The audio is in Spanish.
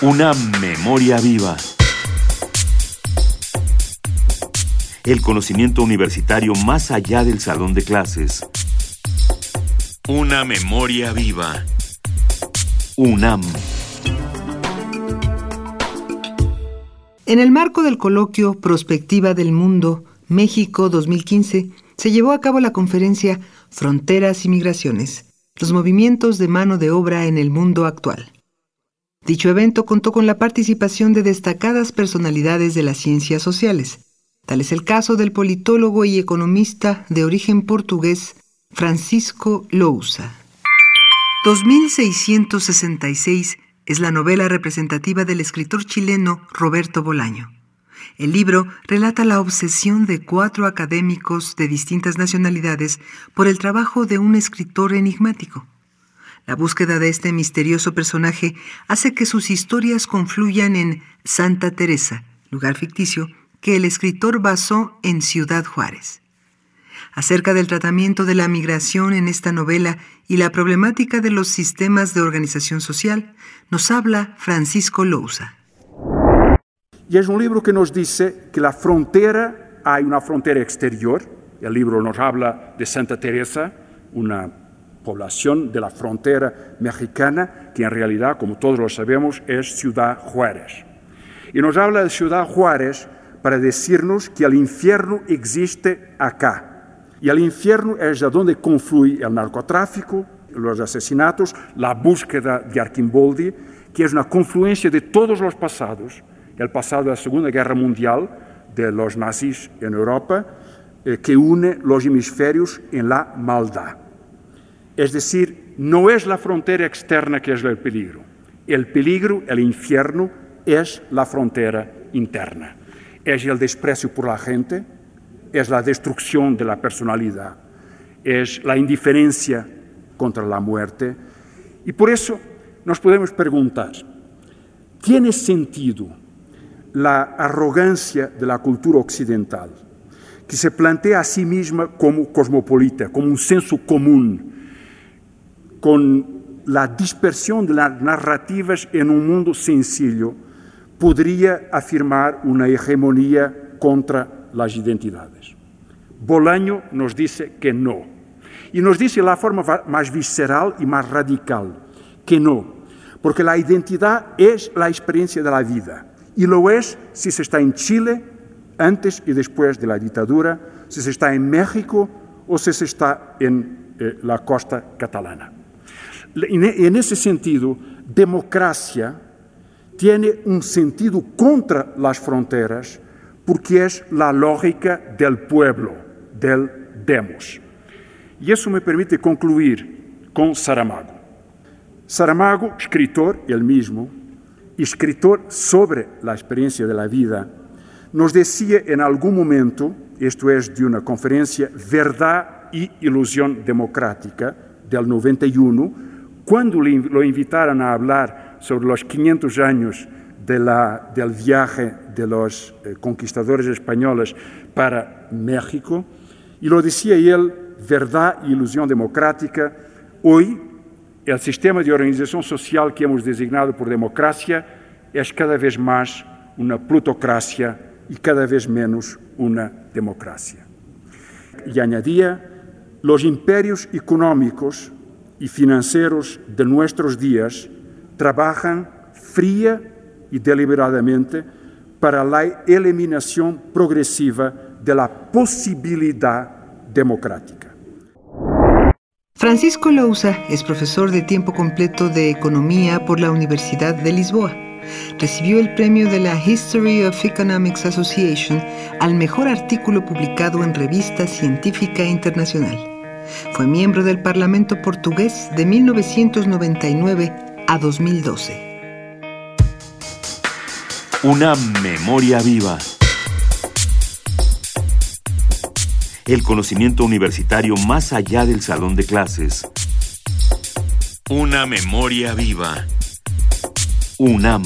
Una memoria viva. El conocimiento universitario más allá del salón de clases. Una memoria viva. UNAM. En el marco del coloquio Prospectiva del Mundo, México 2015, se llevó a cabo la conferencia Fronteras y Migraciones, los movimientos de mano de obra en el mundo actual. Dicho evento contó con la participación de destacadas personalidades de las ciencias sociales. Tal es el caso del politólogo y economista de origen portugués Francisco Lousa. 2666 es la novela representativa del escritor chileno Roberto Bolaño. El libro relata la obsesión de cuatro académicos de distintas nacionalidades por el trabajo de un escritor enigmático. La búsqueda de este misterioso personaje hace que sus historias confluyan en Santa Teresa, lugar ficticio que el escritor basó en Ciudad Juárez. Acerca del tratamiento de la migración en esta novela y la problemática de los sistemas de organización social, nos habla Francisco Lousa. Y es un libro que nos dice que la frontera, hay una frontera exterior. El libro nos habla de Santa Teresa, una población de la frontera mexicana, que en realidad, como todos lo sabemos, es Ciudad Juárez. Y nos habla de Ciudad Juárez para decirnos que el infierno existe acá. Y el infierno es de donde confluye el narcotráfico, los asesinatos, la búsqueda de Arquimboldi, que es una confluencia de todos los pasados, el pasado de la Segunda Guerra Mundial, de los nazis en Europa, eh, que une los hemisferios en la maldad. Es decir, no es la frontera externa que es el peligro. El peligro, el infierno, es la frontera interna. Es el desprecio por la gente, es la destrucción de la personalidad, es la indiferencia contra la muerte. Y por eso nos podemos preguntar, ¿tiene sentido la arrogancia de la cultura occidental, que se plantea a sí misma como cosmopolita, como un senso común, con la dispersión de narrativas en un mundo sencillo, podría afirmar una hegemonía contra las identidades. Bolaño nos dice que no. Y nos dice la forma más visceral y más radical, que no, porque la identidad es la experiencia de la vida. Y lo es si se está en Chile antes y después de la dictadura, si se está en México o si se está en eh, la costa catalana. En ese sentido, democracia tiene un sentido contra las fronteras porque es la lógica del pueblo, del demos. Y eso me permite concluir con Saramago. Saramago, escritor, él mismo, escritor sobre la experiencia de vida, nos decía en algún momento, esto es de una conferencia, Verdad y Ilusión Democrática, del 91, cuando lo invitaron a hablar sobre los 500 años de la, del viaje de los eh, conquistadores españoles para México, y lo decía él, verdad y ilusión democrática, hoy el sistema de organización social que hemos designado por democracia es cada vez más una plutocracia y cada vez menos una democracia. Y añadía, los imperios económicos y financieros de nuestros días trabajan fría y deliberadamente para la eliminación progresiva de la posibilidad democrática. Francisco Lousa es profesor de tiempo completo de Economía por la Universidad de Lisboa. Recibió el premio de la History of Economics Association al mejor artículo publicado en revista científica internacional. Fue miembro del Parlamento portugués de 1999 a 2012. Una memoria viva. El conocimiento universitario más allá del salón de clases. Una memoria viva. UNAM.